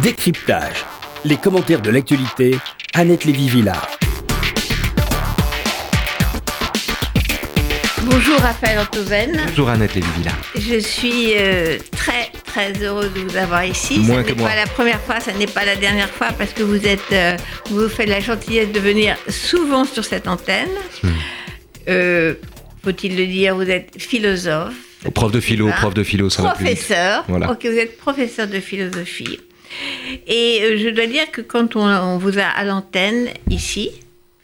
Décryptage. Les commentaires de l'actualité, Annette Lévy-Villard. Bonjour Raphaël Antoven. Bonjour Annette Lévy-Villard. Je suis euh, très très heureuse de vous avoir ici. Moins ce que n'est moi. pas la première fois, ce n'est pas la dernière fois parce que vous êtes, euh, vous faites la gentillesse de venir souvent sur cette antenne. Hmm. Euh, Faut-il le dire, vous êtes philosophe. Prof de philo, prof de philo, ça va plus vite. Professeur. Voilà. Ok, vous êtes professeur de philosophie. Et euh, je dois dire que quand on, on vous a à l'antenne ici,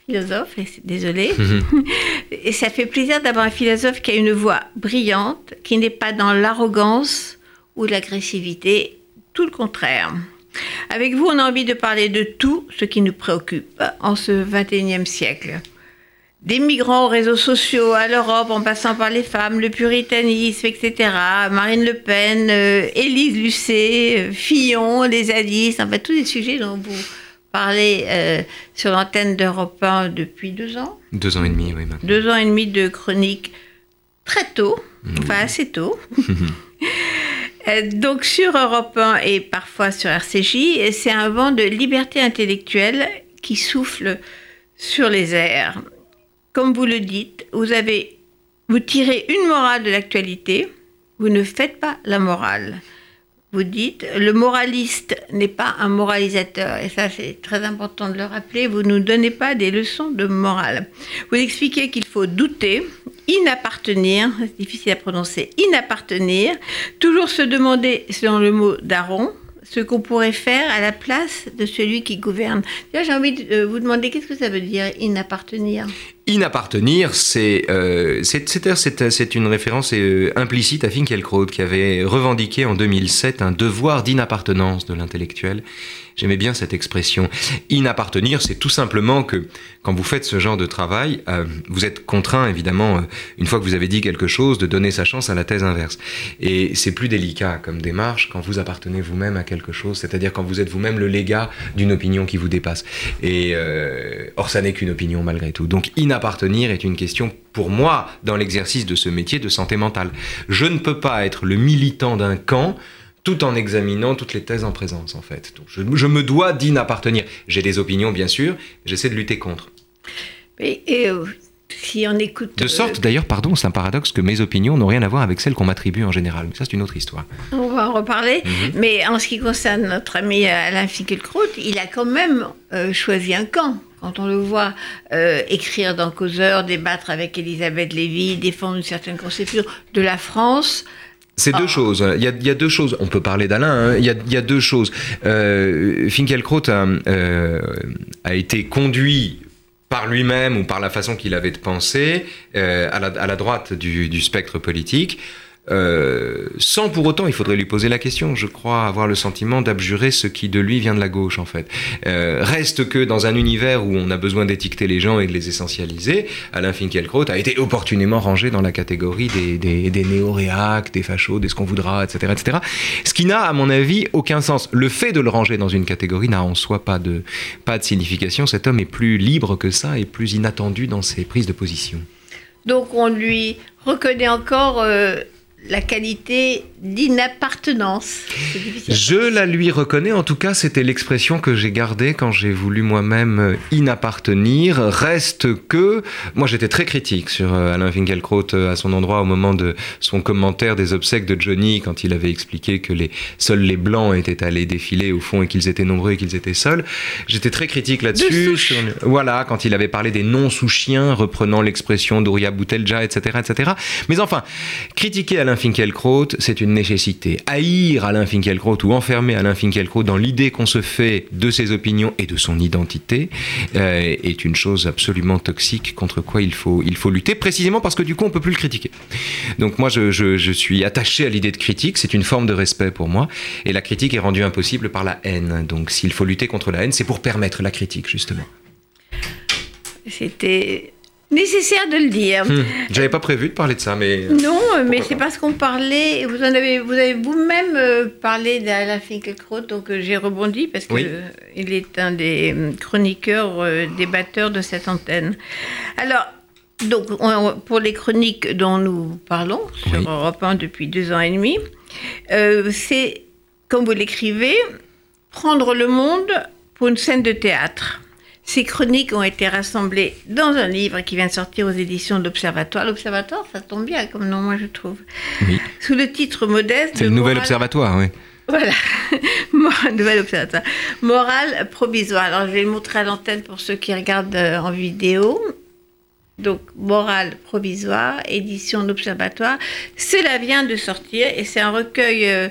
philosophe, et c'est- désolé, Mhm. et ça fait plaisir d'avoir un philosophe qui a une voix brillante, qui n'est pas dans l'arrogance ou l'agressivité, tout le contraire. Avec vous, on a envie de parler de tout ce qui nous préoccupe en ce 21e siècle. Des migrants aux réseaux sociaux, à l'Europe, en passant par les femmes, le puritanisme, etc. Marine Le Pen, euh, Élise Lucet, euh, Fillon, les zadistes, en fait, tous les sujets dont vous parlez euh, sur l'antenne d'Europe 1 depuis deux ans. Deux ans et demi, oui, maintenant. Deux ans et demi de chronique très tôt, enfin assez tôt. Donc sur Europe 1 et parfois sur RCJ, c'est un vent de liberté intellectuelle qui souffle sur les airs. Comme vous le dites, vous avez vous tirez une morale de l'actualité, vous ne faites pas la morale. Vous dites, le moraliste n'est pas un moralisateur, et ça c'est très important de le rappeler, vous ne nous donnez pas des leçons de morale. Vous expliquez qu'il faut douter, inappartenir, c'est difficile à prononcer, inappartenir, toujours se demander, selon le mot d'Aaron, ce qu'on pourrait faire à la place de celui qui gouverne. J'ai envie de euh, vous demander, qu'est-ce que ça veut dire, inappartenir? Inappartenir, c'est euh, c'est- c'est- une référence euh, implicite à Finkielkraut qui avait revendiqué en 2007 un devoir d'inappartenance de l'intellectuel. J'aimais bien cette expression. Inappartenir, c'est tout simplement que quand vous faites ce genre de travail, euh, vous êtes contraint, évidemment, une fois que vous avez dit quelque chose, de donner sa chance à la thèse inverse. Et c'est plus délicat comme démarche quand vous appartenez vous-même à quelque chose, c'est-à-dire quand vous êtes vous-même le légat d'une opinion qui vous dépasse. Et or, ça n'est qu'une opinion malgré tout. Donc, inappartenir est une question pour moi dans l'exercice de ce métier de santé mentale. Je ne peux pas être le militant d'un camp tout en examinant toutes les thèses en présence, en fait. Donc, je, je me dois d'inappartenir. J'ai des opinions, bien sûr, j'essaie de lutter contre. Et, et, euh, si on écoute... De euh, sorte, d'ailleurs, pardon, c'est un paradoxe que mes opinions n'ont rien à voir avec celles qu'on m'attribue en général. Mais ça, c'est une autre histoire. On va en reparler. Mhm. Mais en ce qui concerne notre ami Alain Finkielkraut, il a quand même euh, choisi un camp. Quand on le voit euh, écrire dans Causeur, débattre avec Elisabeth Lévy, défendre une certaine conception de la France, C'est deux Ah. choses. Il y, a, il y a deux choses. On peut parler d'Alain. hein. Il, y a, il y a deux choses. Euh, Finkielkraut a, euh, a été conduit par lui-même ou par la façon qu'il avait de penser euh, à, la, à la droite du, du spectre politique. Euh, sans pour autant, il faudrait lui poser la question, je crois avoir le sentiment d'abjurer ce qui de lui vient de la gauche en fait. Euh, reste que dans un univers où on a besoin d'étiqueter les gens et de les essentialiser, Alain Finkielkraut a été opportunément rangé dans la catégorie des, des, des néo-réacs, des fachos, des ce qu'on voudra, etc., etc. Ce qui n'a, à mon avis, aucun sens. Le fait de le ranger dans une catégorie n'a en soi pas de, signification. Cet homme est plus libre que ça et plus inattendu dans ses prises de position. donc on lui reconnaît encore euh, la qualité d'inappartenance. Je la lui reconnais, en tout cas, c'était l'expression que j'ai gardée quand j'ai voulu moi-même inappartenir. Reste que, moi j'étais très critique sur euh, Alain Finkielkraut euh, à son endroit au moment de son commentaire des obsèques de Johnny, quand il avait expliqué que les, seuls les blancs étaient allés défiler au fond et qu'ils étaient nombreux et qu'ils étaient seuls. J'étais très critique De là-dessus. sur Voilà, quand il avait parlé des noms sous chiens, reprenant l'expression d'Ouria Boutelja, etc., etc. Mais enfin, critiquer Alain Finkielkraut, c'est une nécessité. Haïr Alain Finkielkraut ou enfermer Alain Finkielkraut dans l'idée qu'on se fait de ses opinions et de son identité euh, est une chose absolument toxique contre quoi il faut, il faut lutter, précisément parce que du coup on peut plus le critiquer. Donc moi je, je- je suis attaché à l'idée de critique, c'est une forme de respect pour moi, et la critique est rendue impossible par la haine. Donc s'il faut lutter contre la haine, c'est pour permettre la critique justement. C'était nécessaire de le dire. Hmm. J'avais pas prévu de parler de ça, mais. euh, Non, mais c'est parce qu'on parlait, vous en avez, vous avez vous-même euh, parlé d'Alain Finkielkraut, donc euh, j'ai rebondi parce Oui. qu'il est un des chroniqueurs, euh, débatteurs de cette antenne. Alors, donc, on- pour les chroniques dont nous parlons sur Oui. Europe 1 depuis deux ans et demi, euh, c'est, comme vous l'écrivez, prendre le monde pour une scène de théâtre. Ces chroniques ont été rassemblées dans un livre qui vient de sortir aux éditions de l'Observatoire. L'Observatoire, ça tombe bien comme nom, moi je trouve. Oui. Sous le titre modeste. C'est le nouvel observatoire, oui. Voilà, nouvel observatoire. Morale provisoire. Alors je vais le montrer à l'antenne pour ceux qui regardent euh, en vidéo. Donc, Morale provisoire, édition d'Observatoire. Cela vient de sortir et c'est un recueil. euh,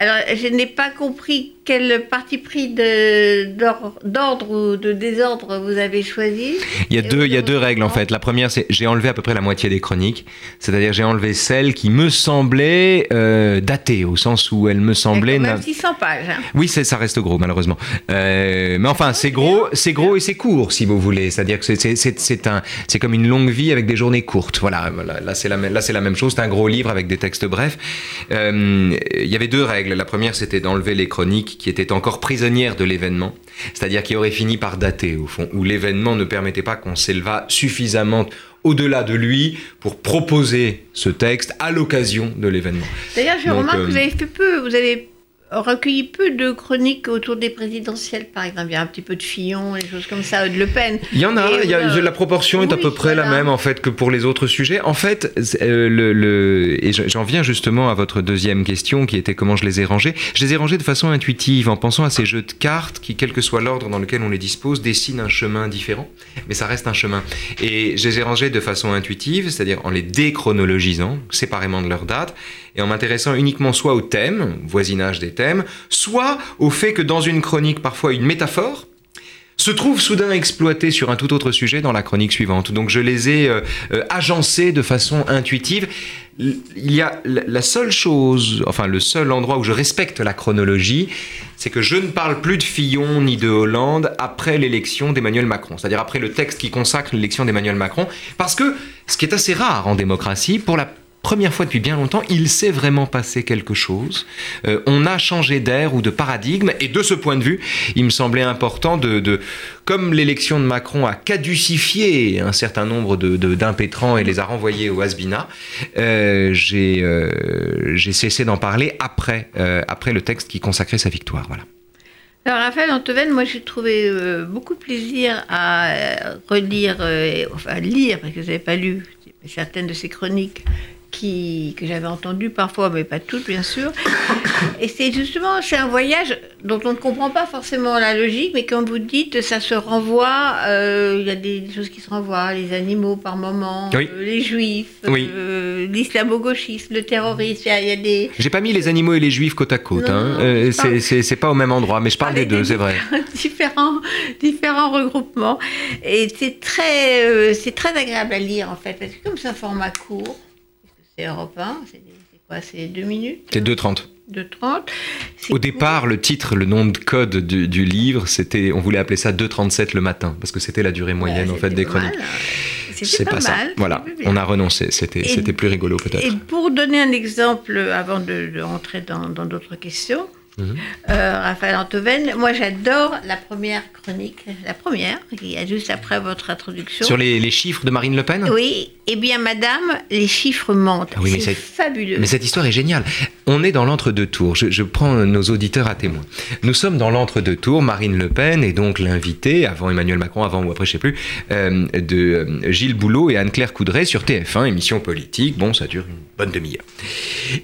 alors, je n'ai pas compris quel parti pris d'ordre ou de désordre vous avez choisi. Il y a deux, il y a vous- deux règles en fait. La première, c'est j'ai enlevé à peu près la moitié des chroniques, c'est-à-dire j'ai enlevé celles qui me semblaient euh, datées, au sens où elles me semblaient. Quand même 600 pages. hein. Oui, c'est- ça reste gros, malheureusement. Euh, mais enfin, c'est gros, c'est gros et c'est court, si vous voulez. C'est-à-dire que c'est- un, comme une longue vie avec des journées courtes. Voilà, voilà. là c'est la, même- là c'est la même chose. C'est un gros livre avec des textes brefs. Euh, Il y avait deux règles. La première, c'était d'enlever les chroniques qui étaient encore prisonnières de l'événement, c'est-à-dire qui auraient fini par dater au fond, où l'événement ne permettait pas qu'on s'élevât suffisamment au-delà de lui pour proposer ce texte à l'occasion de l'événement. D'ailleurs, je Donc, remarque euh, que vous avez fait peu, vous avez recueilli peu de chroniques autour des présidentielles, par exemple. Il y a un petit peu de Fillon, des choses comme ça, de Le Pen. Il y en a, Et il y a- voilà. la proportion est à peu près la même en fait que pour les autres sujets. En fait, euh, le, le- et je- j'en viens justement à votre deuxième question qui était comment je les ai rangés. Je les ai rangés de façon intuitive en pensant à ces jeux de cartes qui, quel que soit l'ordre dans lequel on les dispose, dessinent un chemin différent, mais ça reste un chemin. Et je les ai rangés de façon intuitive, c'est-à-dire en les déchronologisant séparément de leur date et en m'intéressant uniquement soit au thème, voisinage des thèmes, soit au fait que dans une chronique, parfois une métaphore, se trouve soudain exploité sur un tout autre sujet dans la chronique suivante. Donc je les ai euh, euh, agencés de façon intuitive. Il y a la seule chose, enfin le seul endroit où je respecte la chronologie, c'est que je ne parle plus de Fillon ni de Hollande après l'élection d'Emmanuel Macron, c'est-à-dire après le texte qui consacre l'élection d'Emmanuel Macron, parce que ce qui est assez rare en démocratie, pour la première fois depuis bien longtemps, il s'est vraiment passé quelque chose. Euh, on a changé d'air ou de paradigme, et de ce point de vue, il me semblait important de, de- comme l'élection de Macron a caducifié un certain nombre de- de- d'impétrants et les a renvoyés au Hasbina, euh, j'ai euh, j'ai cessé d'en parler après, après le texte qui consacrait sa victoire. Voilà. Alors, Raphaël Antoven, moi j'ai trouvé beaucoup de plaisir à relire, euh, enfin lire, parce que je n'avais pas lu certaines de ses chroniques qui, que j'avais entendues parfois, mais pas toutes bien sûr. Et c'est justement, c'est un voyage dont on ne comprend pas forcément la logique, mais comme vous dites, ça se renvoie, euh, il y a des choses qui se renvoient, les animaux par moment, Oui. euh, les juifs, Oui. euh, l'islamo-gauchisme, le terrorisme, il y a- il y, a des... J'ai pas mis les animaux et les juifs côte à côte. Hein. c'est- pas au même endroit, mais je parle des deux, c'est vrai. différents, différents regroupements. Et c'est très, c'est très agréable à lire, en fait, parce que comme c'est un format court, c'est Europe 1, c'est quoi C'est deux minutes C'est 2,30. De 30. c'est Au court. départ, le titre, le nom de code du, du livre, c'était, on voulait appeler ça 2,37 le matin, parce que c'était la durée moyenne Ouais, en fait des chroniques. hein. C'est pas, pas, ça. mal. Voilà, on a renoncé. C'était, c'était plus rigolo peut-être. Et pour donner un exemple, avant de, de rentrer dans d'autres questions, Mhm. euh, Raphaël Antoven, moi j'adore la première chronique, la première, qui est juste après votre introduction. Sur les, les chiffres de Marine Le Pen? Oui, eh bien madame, les chiffres mentent. Ah oui, mais c'est fabuleux. Mais cette histoire est géniale. On est dans l'entre-deux tours. Je, je prends nos auditeurs à témoin. Nous sommes dans l'entre-deux tours. Marine Le Pen est donc l'invitée, avant Emmanuel Macron, avant ou après, je sais plus, euh, de euh, Gilles Boulot et Anne-Claire Coudray sur TF1, émission politique. Bon, ça dure une bonne demi-heure.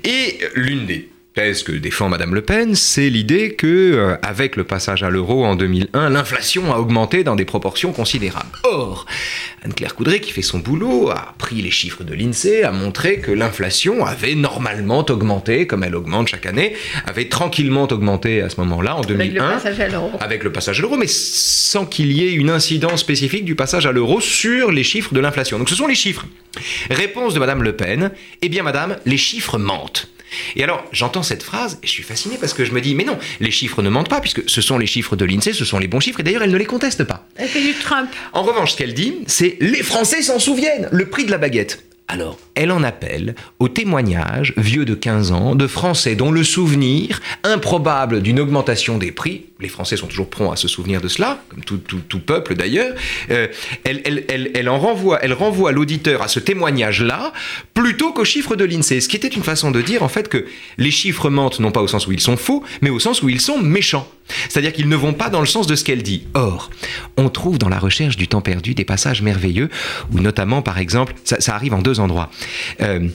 Et l'une des que défend Madame Le Pen, c'est l'idée que, euh, avec le passage à l'euro en 2001, l'inflation a augmenté dans des proportions considérables. Or, Anne-Claire Coudray, qui fait son boulot, a pris les chiffres de l'INSEE, a montré que l'inflation avait normalement augmenté, comme elle augmente chaque année, avait tranquillement augmenté à ce moment-là, en Avec le 2001 passage à l'euro. avec le passage à l'euro, mais sans qu'il y ait une incidence spécifique du passage à l'euro sur les chiffres de l'inflation. Donc ce sont les chiffres. Réponse de Madame Le Pen, eh bien Madame, les chiffres mentent. Et alors, j'entends cette phrase et je suis fasciné parce que je me dis, mais non, les chiffres ne mentent pas, puisque ce sont les chiffres de l'INSEE, ce sont les bons chiffres, et d'ailleurs, elle ne les conteste pas. Elle fait du Trump. En revanche, ce qu'elle dit, c'est les Français s'en souviennent, le prix de la baguette. Alors, elle en appelle au témoignage, vieux de 15 ans, de Français dont le souvenir, improbable d'une augmentation des prix, les Français sont toujours prompts à se souvenir de cela, comme tout, peuple d'ailleurs, euh, elle, en renvoie, elle renvoie l'auditeur à ce témoignage-là, plutôt qu'aux chiffres de l'INSEE, ce qui était une façon de dire en fait que les chiffres mentent non pas au sens où ils sont faux, mais au sens où ils sont méchants. C'est-à-dire qu'ils ne vont pas dans le sens de ce qu'elle dit. Or, on trouve dans la recherche du temps perdu des passages merveilleux, où notamment, par exemple, ça, arrive en deux endroits. Euh,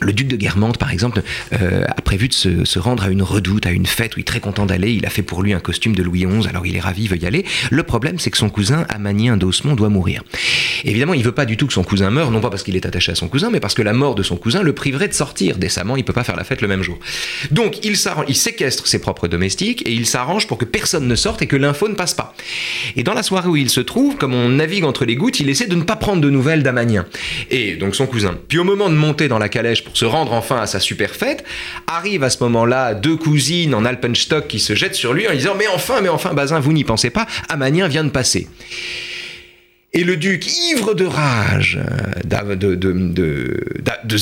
le duc de Guermantes, par exemple, euh, a prévu de se, rendre à une redoute, à une fête où il est très content d'aller. Il a fait pour lui un costume de Louis XI, alors il est ravi, il veut y aller. Le problème, c'est que son cousin, Amanien d'Osmond, doit mourir. Évidemment, il veut pas du tout que son cousin meure, non pas parce qu'il est attaché à son cousin, mais parce que la mort de son cousin le priverait de sortir décemment. Il peut pas faire la fête le même jour. Donc, il, il séquestre ses propres domestiques et il s'arrange pour que personne ne sorte et que l'info ne passe pas. Et dans la soirée où il se trouve, comme on navigue entre les gouttes, il essaie de ne pas prendre de nouvelles d'Amanien. Et donc son cousin. Puis au moment de monter dans la calèche se rendre enfin à sa super fête, arrive à ce moment-là deux cousines en alpenstock qui se jettent sur lui en disant Mais enfin, mais enfin, Bazin, vous n'y pensez pas, Amanien vient de passer. Et le duc, ivre de rage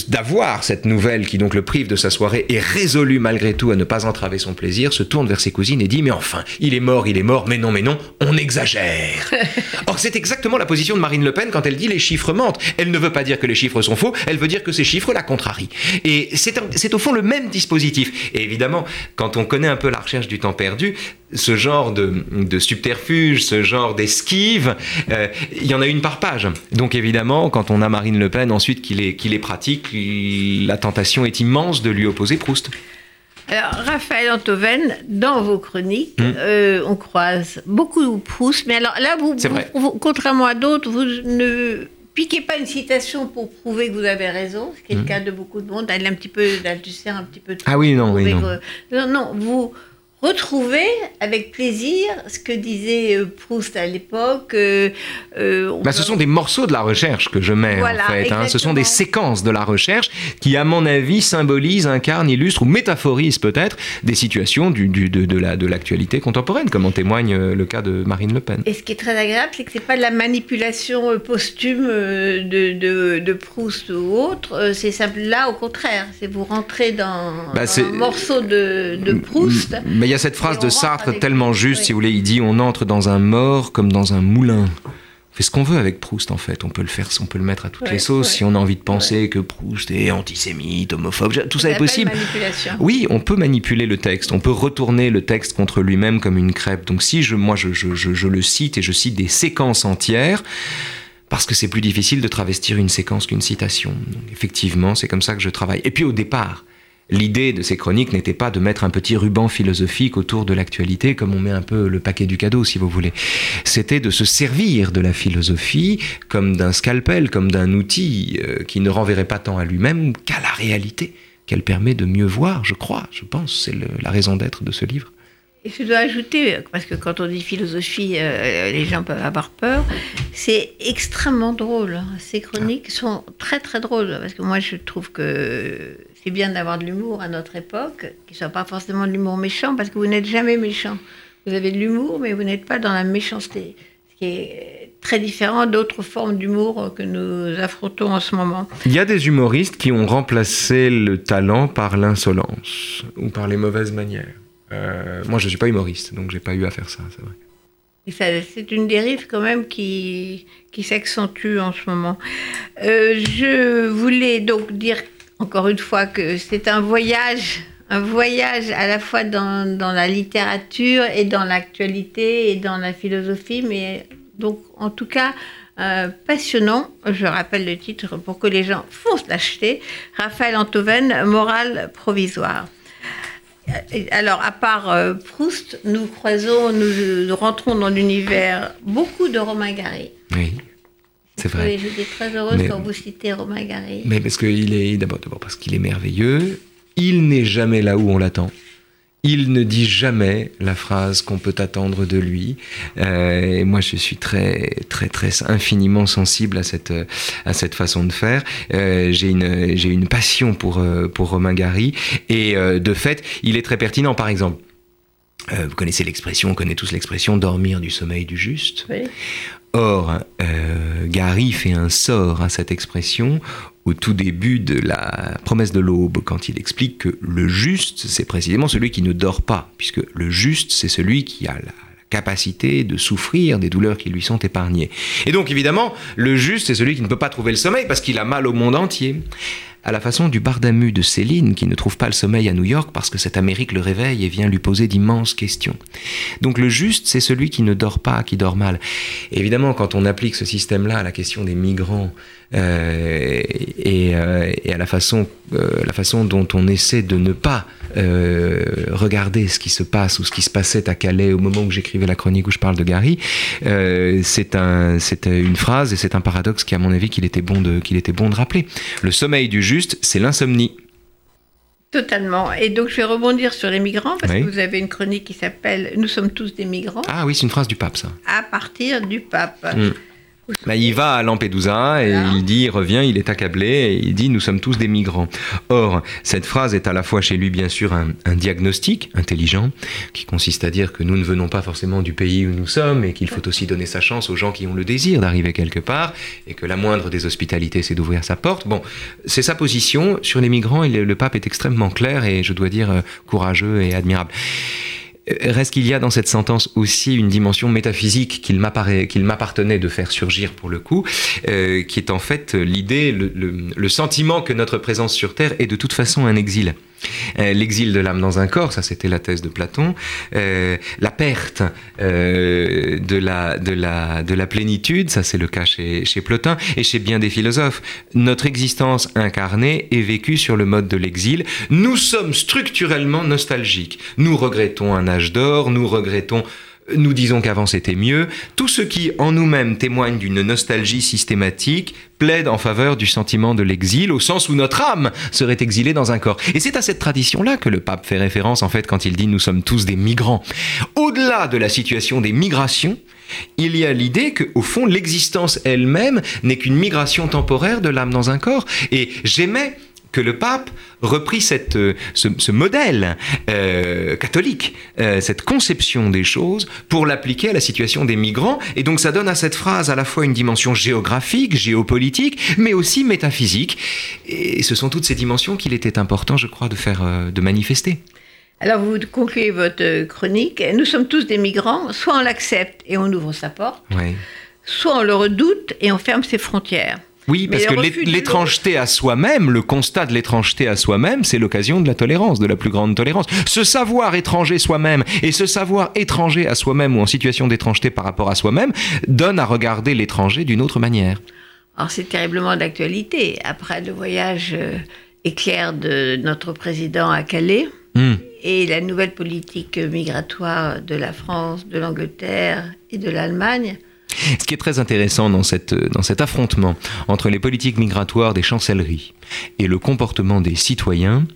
d'avoir cette nouvelle qui donc le prive de sa soirée et résolu malgré tout à ne pas entraver son plaisir, se tourne vers ses cousines et dit Mais enfin, il est mort, il est mort, mais non, mais non, on exagère. Or, c'est exactement la position de Marine Le Pen quand elle dit les chiffres mentent. Elle ne veut pas dire que les chiffres sont faux, elle veut dire que ces chiffres la contrarient. Et c'est au fond le même dispositif. Et évidemment, quand on connaît un peu la recherche du temps perdu, ce genre de, subterfuge, ce genre d'esquive, euh, il y en a une par page. Donc évidemment, quand on a Marine Le Pen ensuite qui les, qui les pratique, la tentation est immense de lui opposer Proust. Alors, Raphaël Antoven, dans vos chroniques, hmm. euh, on croise beaucoup Proust, mais alors là, vous, contrairement à d'autres, vous ne piquez pas une citation pour prouver que vous avez raison, ce qui est le hmm. cas de beaucoup de monde. Elle est un petit peu d'Althusser, un petit peu. ah oui, non, oui, non. non, non, vous retrouver avec plaisir ce que disait euh, Proust à l'époque. Euh, euh, bah, ce sont des morceaux de la recherche que je mets en fait. Hein. Ce sont des séquences de la recherche qui, à mon avis, symbolisent, incarnent, illustrent ou métaphorisent peut-être des situations du, du, de, de l'actualité contemporaine, comme en témoigne le cas de Marine Le Pen. Et ce qui est très agréable, c'est que c'est pas de la manipulation posthume de, de, de Proust ou autre. C'est simple là, au contraire, c'est vous rentrer dans, bah, un morceau de, de Proust. Mais il y a cette phrase de Sartre tellement juste, si vous voulez, il dit on entre dans un mort comme dans un moulin. On fait ce qu'on veut avec Proust en fait, on peut le faire, on peut le mettre à toutes les sauces si on a envie de penser que Proust est antisémite, homophobe, tout ça est possible. Oui, on peut manipuler le texte, on peut retourner le texte contre lui-même comme une crêpe. Donc si je, moi je, je, je, je le cite et je cite des séquences entières, parce que c'est plus difficile de travestir une séquence qu'une citation. effectivement, c'est comme ça que je travaille. Et puis au départ, L'idée de ces chroniques n'était pas de mettre un petit ruban philosophique autour de l'actualité, comme on met un peu le paquet du cadeau, si vous voulez. C'était de se servir de la philosophie comme d'un scalpel, comme d'un outil euh, qui ne renverrait pas tant à lui-même qu'à la réalité, qu'elle permet de mieux voir, je crois, je pense, c'est la raison d'être de ce livre. Et je dois ajouter, parce que quand on dit philosophie, euh, les gens peuvent avoir peur, c'est extrêmement drôle. Ces chroniques sont très très drôles, parce que moi je trouve que c'est bien d'avoir de l'humour à notre époque, qui ne soit pas forcément de l'humour méchant, parce que vous n'êtes jamais méchant. Vous avez de l'humour, mais vous n'êtes pas dans la méchanceté, ce qui est très différent d'autres formes d'humour que nous affrontons en ce moment. Il y a des humoristes qui ont remplacé le talent par l'insolence ou par les mauvaises manières. Euh, moi, je ne suis pas humoriste, donc j'ai pas eu à faire ça, c'est vrai. C'est une dérive quand même qui, qui s'accentue en ce moment. Euh, je voulais donc dire encore une fois que c'est un voyage, un voyage à la fois dans, la littérature et dans l'actualité et dans la philosophie, mais donc en tout cas euh, passionnant. Je rappelle le titre pour que les gens foncent l'acheter. Raphaël Antoven, Morale provisoire. Alors, à part euh, Proust, nous croisons, nous, rentrons dans l'univers beaucoup de Romain Gary. Oui. C'est vrai. Oui, j'étais très heureuse quand vous citez Romain Gary. Mais parce qu'il est d'abord, parce qu'il est merveilleux. Il n'est jamais là où on l'attend. Il ne dit jamais la phrase qu'on peut attendre de lui. Euh, et moi, je suis très, très, très infiniment sensible à cette, à cette façon de faire. Euh, j'ai une, j'ai une passion pour, euh, pour Romain Gary. Et de fait, il est très pertinent. Par exemple, vous connaissez l'expression, on connaît tous l'expression dormir du sommeil du juste. Oui. Or, Gary fait un sort à cette expression au tout début de la promesse de l'aube, quand il explique que le juste, c'est précisément celui qui ne dort pas, puisque le juste, c'est celui qui a la capacité de souffrir des douleurs qui lui sont épargnées. Et donc évidemment, le juste, c'est celui qui ne peut pas trouver le sommeil parce qu'il a mal au monde entier à la façon du Bardamu de Céline qui ne trouve pas le sommeil à New York parce que cette Amérique le réveille et vient lui poser d'immenses questions. Donc le juste, c'est celui qui ne dort pas, qui dort mal. évidemment, quand on applique ce système-là à la question des migrants et, euh, et, à la façon, euh, la façon dont on essaie de ne pas euh, regarder ce qui se passe ou ce qui se passait à Calais au moment où j'écrivais la chronique où je parle de Gary, euh, c'est un, une phrase et c'est un paradoxe qui, à mon avis, qu'il était, bon de, qu'il était bon de rappeler. Le sommeil du juste, c'est l'insomnie. Totalement. Et donc, je vais rebondir sur les migrants, parce que vous avez une chronique qui s'appelle Nous sommes tous des migrants. Ah oui, c'est une phrase du pape, ça. À partir du pape. Mm. Bah, il va à Lampedusa et il dit, il revient, il est accablé et il dit nous sommes tous des migrants. Or, cette phrase est à la fois chez lui bien sûr un, diagnostic intelligent qui consiste à dire que nous ne venons pas forcément du pays où nous sommes et qu'il faut aussi donner sa chance aux gens qui ont le désir d'arriver quelque part et que la moindre des hospitalités c'est d'ouvrir sa porte. Bon, c'est sa position sur les migrants et le pape est extrêmement clair et je dois dire euh, courageux et admirable. Reste qu'il y a dans cette sentence aussi une dimension métaphysique qu'il m'appartenait de faire surgir pour le coup, euh, qui est en fait l'idée, le, sentiment que notre présence sur Terre est de toute façon un exil. Euh, l'exil de l'âme dans un corps, ça c'était la thèse de Platon, euh, la perte euh, de, la, de, la, de la plénitude, ça c'est le cas chez, chez Plotin et chez bien des philosophes. Notre existence incarnée est vécue sur le mode de l'exil. Nous sommes structurellement nostalgiques. Nous regrettons un âge d'or, nous regrettons nous disons qu'avant c'était mieux. Tout ce qui en nous-mêmes témoigne d'une nostalgie systématique plaide en faveur du sentiment de l'exil, au sens où notre âme serait exilée dans un corps. Et c'est à cette tradition-là que le pape fait référence, en fait, quand il dit nous sommes tous des migrants. Au-delà de la situation des migrations, il y a l'idée qu'au fond, l'existence elle-même n'est qu'une migration temporaire de l'âme dans un corps. Et j'aimais que le pape reprit cette, euh, ce, modèle euh, catholique, euh, cette conception des choses, pour l'appliquer à la situation des migrants. Et donc ça donne à cette phrase à la fois une dimension géographique, géopolitique, mais aussi métaphysique. Et ce sont toutes ces dimensions qu'il était important, je crois, de faire, de manifester. Alors vous concluez votre chronique. Nous sommes tous des migrants. Soit on l'accepte et on ouvre sa porte, soit on le redoute et on ferme ses frontières. Oui, parce que l'étrangeté à soi-même, le constat de l'étrangeté à soi-même, c'est l'occasion de la tolérance, de la plus grande tolérance. Ce savoir étranger soi-même et ce savoir étranger à soi-même ou en situation d'étrangeté par rapport à soi-même donne à regarder l'étranger d'une autre manière. Alors c'est terriblement d'actualité. Après le voyage euh, éclair de notre président à Calais hmm. et la nouvelle politique migratoire de la France, de l'Angleterre et de l'Allemagne, ce qui est très intéressant dans, cet affrontement entre les politiques migratoires des chancelleries et le comportement des citoyens,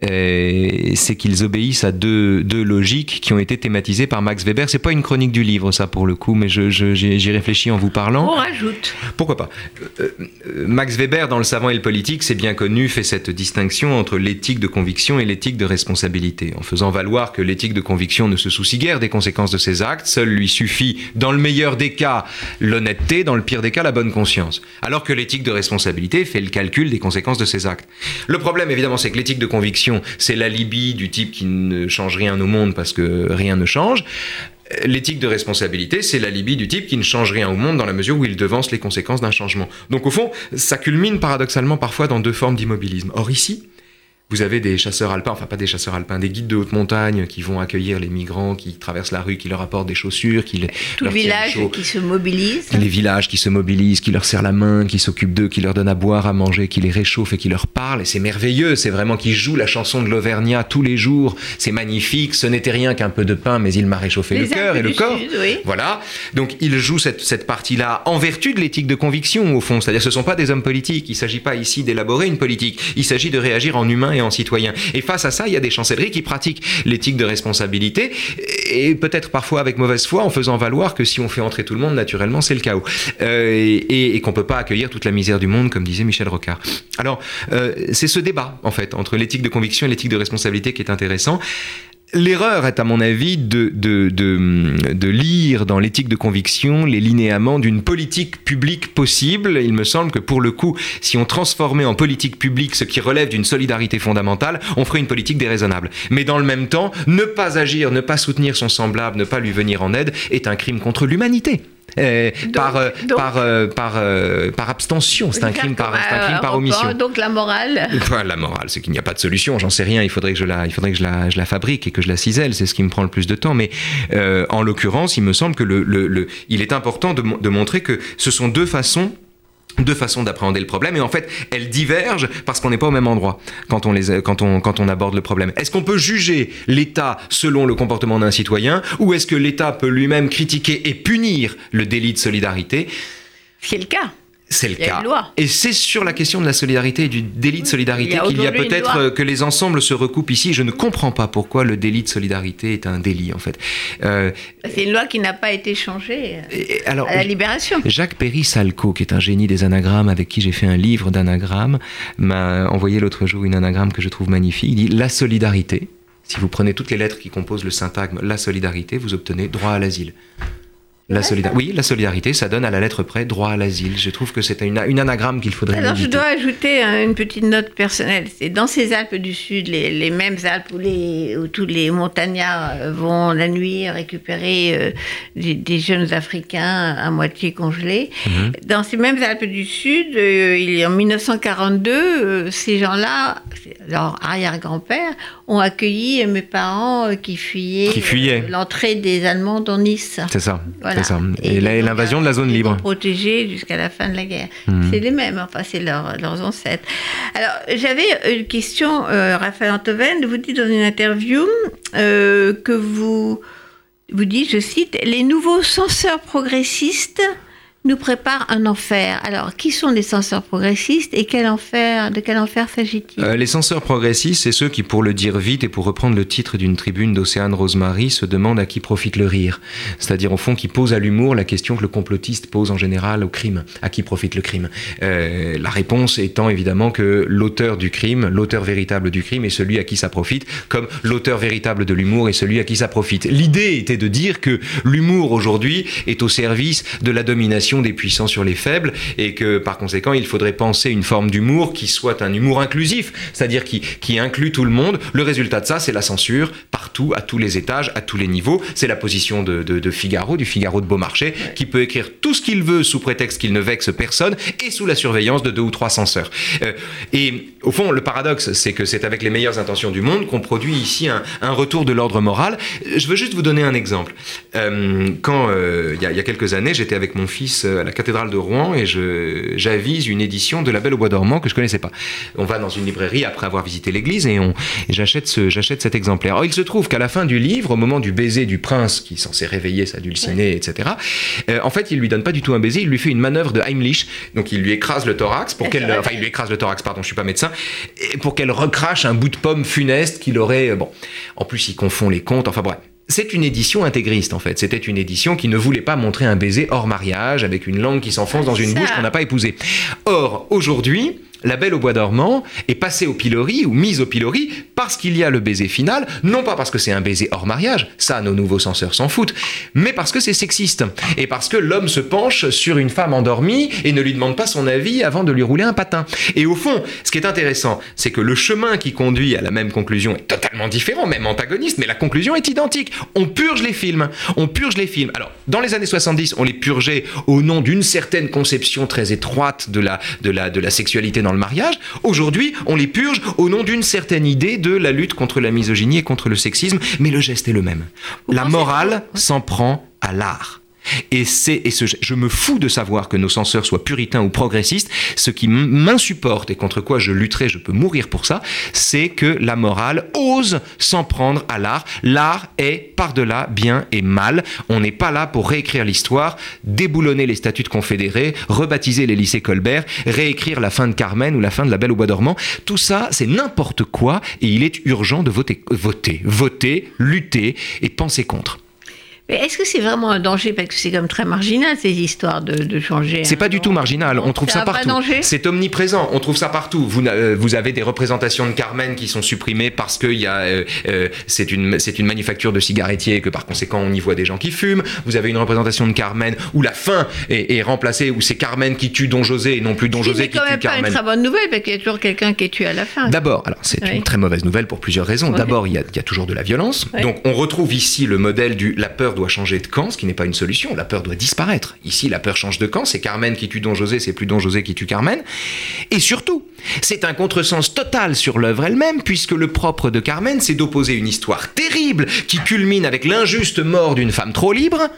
c'est qu'ils obéissent à deux, deux, logiques qui ont été thématisées par Max Weber. C'est pas une chronique du livre, ça pour le coup, mais j'y réfléchis en vous parlant. On rajoute. Pourquoi pas? Euh, euh, Max Weber, dans Le savant et le politique, c'est bien connu, fait cette distinction entre l'éthique de conviction et l'éthique de responsabilité, en faisant valoir que l'éthique de conviction ne se soucie guère des conséquences de ses actes, seul lui suffit, dans le meilleur des cas, l'honnêteté, dans le pire des cas, la bonne conscience. Alors que l'éthique de responsabilité fait le calcul des conséquences de ses actes. Le problème, évidemment, c'est que l'éthique de conviction c'est l'alibi du type qui ne change rien au monde parce que rien ne change. L'éthique de responsabilité, c'est l'alibi du type qui ne change rien au monde dans la mesure où il devance les conséquences d'un changement. Donc au fond, ça culmine paradoxalement parfois dans deux formes d'immobilisme. Or ici, vous avez des chasseurs alpins, enfin pas des chasseurs alpins, des guides de haute montagne qui vont accueillir les migrants, qui traversent la rue, qui leur apportent des chaussures, qui les, Tout le village qui se mobilise. Les villages qui se mobilisent, qui leur serrent la main, qui s'occupent d'eux, qui leur donnent à boire, à manger, qui les réchauffent et qui leur parlent. Et c'est merveilleux, c'est vraiment qu'ils jouent la chanson de l'Auvergnat tous les jours. C'est magnifique, ce n'était rien qu'un peu de pain, mais il m'a réchauffé le cœur et le corps. Voilà. Donc ils jouent cette, cette partie-là en vertu de l'éthique de conviction, au fond. C'est-à-dire ce ne sont pas des hommes politiques. Il ne s'agit pas ici d'élaborer une politique. Il s'agit de réagir en humain en citoyen. Et face à ça, il y a des chancelleries qui pratiquent l'éthique de responsabilité, et peut-être parfois avec mauvaise foi, en faisant valoir que si on fait entrer tout le monde, naturellement, c'est le chaos. Euh, et, qu'on ne peut pas accueillir toute la misère du monde, comme disait Michel Rocard. Alors, euh, c'est ce débat, en fait, entre l'éthique de conviction et l'éthique de responsabilité qui est intéressant. L'erreur est, à mon avis, de, lire dans l'éthique de conviction les linéaments d'une politique publique possible. Il me semble que pour le coup, si on transformait en politique publique ce qui relève d'une solidarité fondamentale, on ferait une politique déraisonnable. Mais dans le même temps, ne pas agir, ne pas soutenir son semblable, ne pas lui venir en aide est un crime contre l'humanité. Euh, par, euh, par, euh, par, par abstention. C'est un crime par, un crime par omission. Donc la morale. la morale, c'est qu'il n'y a pas de solution. J'en sais rien. Il faudrait que je la, il faudrait que je la, je la fabrique et que je la cisèle. C'est ce qui me prend le plus de temps. Mais en l'occurrence, il me semble que le, le, le, il est important de, de montrer que ce sont deux façons deux façons d'appréhender le problème et en fait elles divergent parce qu'on n'est pas au même endroit quand on, les, quand on, quand on aborde le problème. Est-ce qu'on peut juger l'État selon le comportement d'un citoyen ou est-ce que l'État peut lui-même critiquer et punir le délit de solidarité? C'est le cas. C'est le cas. Et c'est sur la question de la solidarité et du délit de solidarité qu'il y a peut-être euh, que les ensembles se recoupent ici. Je ne comprends pas pourquoi le délit de solidarité est un délit, en fait. Euh, c'est une loi qui n'a pas été changée alors, à la libération. Jacques Perry-Salco, qui est un génie des anagrammes, avec qui j'ai fait un livre d'anagrammes, m'a envoyé l'autre jour une anagramme que je trouve magnifique. Il dit La solidarité, si vous prenez toutes les lettres qui composent le syntagme La solidarité, vous obtenez droit à l'asile. La oui, la solidarité, ça donne à la lettre près droit à l'asile. Je trouve que c'est une, une, anagramme qu'il faudrait Alors, je dois ajouter une petite note personnelle. C'est dans ces Alpes du Sud, les, mêmes Alpes où, les, où, tous les montagnards euh, vont la nuit récupérer euh, des, jeunes Africains à moitié congelés. Mhm. Dans ces mêmes Alpes du Sud, euh, il en 1942, ces gens-là, leur arrière-grand-père, ont accueilli mes parents qui fuyaient, qui fuyaient. l'entrée des Allemands dans Nice. C'est ça. Et, l'invasion de la zone libre. Protégés jusqu'à la fin de la guerre. Hmm. C'est les mêmes, enfin, c'est leurs ancêtres. Alors, j'avais une question, euh, Raphaël Antoven. Vous dites dans une interview euh, que vous, vous dites, je cite, les nouveaux censeurs progressistes nous prépare un enfer. Alors, qui sont les censeurs progressistes et quel enfer, de quel enfer s'agit-il euh, Les censeurs progressistes, c'est ceux qui, pour le dire vite et pour reprendre le titre d'une tribune d'Océane Rosemary, se demandent à qui profite le rire. C'est-à-dire, au fond, qui posent à l'humour la question que le complotiste pose en général au crime. À qui profite le crime euh, La réponse étant évidemment que l'auteur du crime, l'auteur véritable du crime est celui à qui ça profite, comme l'auteur véritable de l'humour est celui à qui ça profite. L'idée était de dire que l'humour aujourd'hui est au service de la domination des puissants sur les faibles et que par conséquent il faudrait penser une forme d'humour qui soit un humour inclusif, c'est-à-dire qui, qui inclut tout le monde. Le résultat de ça, c'est la censure partout, à tous les étages, à tous les niveaux. C'est la position de, de, Figaro, du Figaro de Beaumarchais, qui peut écrire tout ce qu'il veut sous prétexte qu'il ne vexe personne et sous la surveillance de deux ou trois censeurs. Euh, et au fond, le paradoxe, c'est que c'est avec les meilleures intentions du monde qu'on produit ici un, un retour de l'ordre moral. Je veux juste vous donner un exemple. Euh, quand, euh, il y, y, a quelques années, j'étais avec mon fils à la cathédrale de Rouen et j'avise une édition de La Belle au Bois dormant que je connaissais pas. On va dans une librairie après avoir visité l'église et, j'achète, ce, cet exemplaire. Or, il se trouve qu'à la fin du livre, au moment du baiser du prince qui est censé réveiller sa dulcinée, etc., euh, en fait, il lui donne pas du tout un baiser, il lui fait une manœuvre de Heimlich. Donc, il lui écrase le thorax pour qu'elle, enfin, il lui écrase le thorax, pardon, je suis pas médecin, et pour qu'elle recrache un bout de pomme funeste qu'il aurait, bon. En plus, il confond les comptes, enfin bref. C'est une édition intégriste en fait. C'était une édition qui ne voulait pas montrer un baiser hors mariage avec une langue qui s'enfonce dans une bouche qu'on n'a pas épousée. Or, aujourd'hui, la Belle au bois dormant est passée au pilori ou mise au pilori parce qu'il y a le baiser final, non pas parce que c'est un baiser hors mariage, ça nos nouveaux censeurs s'en foutent, mais parce que c'est sexiste et parce que l'homme se penche sur une femme endormie et ne lui demande pas son avis avant de lui rouler un patin. Et au fond, ce qui est intéressant, c'est que le chemin qui conduit à la même conclusion est totalement différent, même antagoniste, mais la conclusion est identique. On purge les films, on purge les films. Alors, dans les années 70, on les purgeait au nom d'une certaine conception très étroite de la, de la, de la sexualité le mariage. Aujourd'hui, on les purge au nom d'une certaine idée de la lutte contre la misogynie et contre le sexisme, mais le geste est le même. la morale s'en prend à l'art. Et c'est et ce, je me fous de savoir que nos censeurs soient puritains ou progressistes. Ce qui m'insupporte et contre quoi je lutterai, je peux mourir pour ça, c'est que la morale ose s'en prendre à l'art. L'art est par-delà bien et mal. On n'est pas là pour réécrire l'histoire, déboulonner les statuts de confédérés, rebaptiser les lycées Colbert, réécrire la fin de Carmen ou la fin de La Belle au Bois dormant. Tout ça, c'est n'importe quoi et il est urgent de voter, voter, voter, lutter et penser contre. Mais est-ce que c'est vraiment un danger? Parce que c'est comme très marginal ces histoires de, de changer. C'est pas du tout marginal, on trouve C'est ça partout. danger? C'est omniprésent, on trouve ça partout. Vous, euh, vous avez des représentations de Carmen qui sont supprimées parce que il y a, euh, euh, c'est une, c'est une manufacture de cigarettiers et que par conséquent on y voit des gens qui fument. Vous avez une représentation de Carmen où la fin est, est remplacée, où c'est Carmen qui tue Don José et non plus Don Ce qui José n'est qui quand tue même pas une Carmen. très bonne nouvelle parce qu'il y a toujours quelqu'un qui est tué à la fin. D'abord, alors c'est Oui. une très mauvaise nouvelle pour plusieurs raisons. Oui. D'abord, il y, a, il y a toujours de la violence. Oui. Donc on retrouve ici le modèle du la peur doit changer de camp, ce qui n'est pas une solution. La peur doit disparaître. Ici, la peur change de camp. C'est Carmen qui tue Don José, c'est plus Don José qui tue Carmen. Et surtout, c'est un contresens total sur l'œuvre elle-même, puisque le propre de Carmen, c'est d'opposer une histoire terrible qui culmine avec l'injuste mort d'une femme trop libre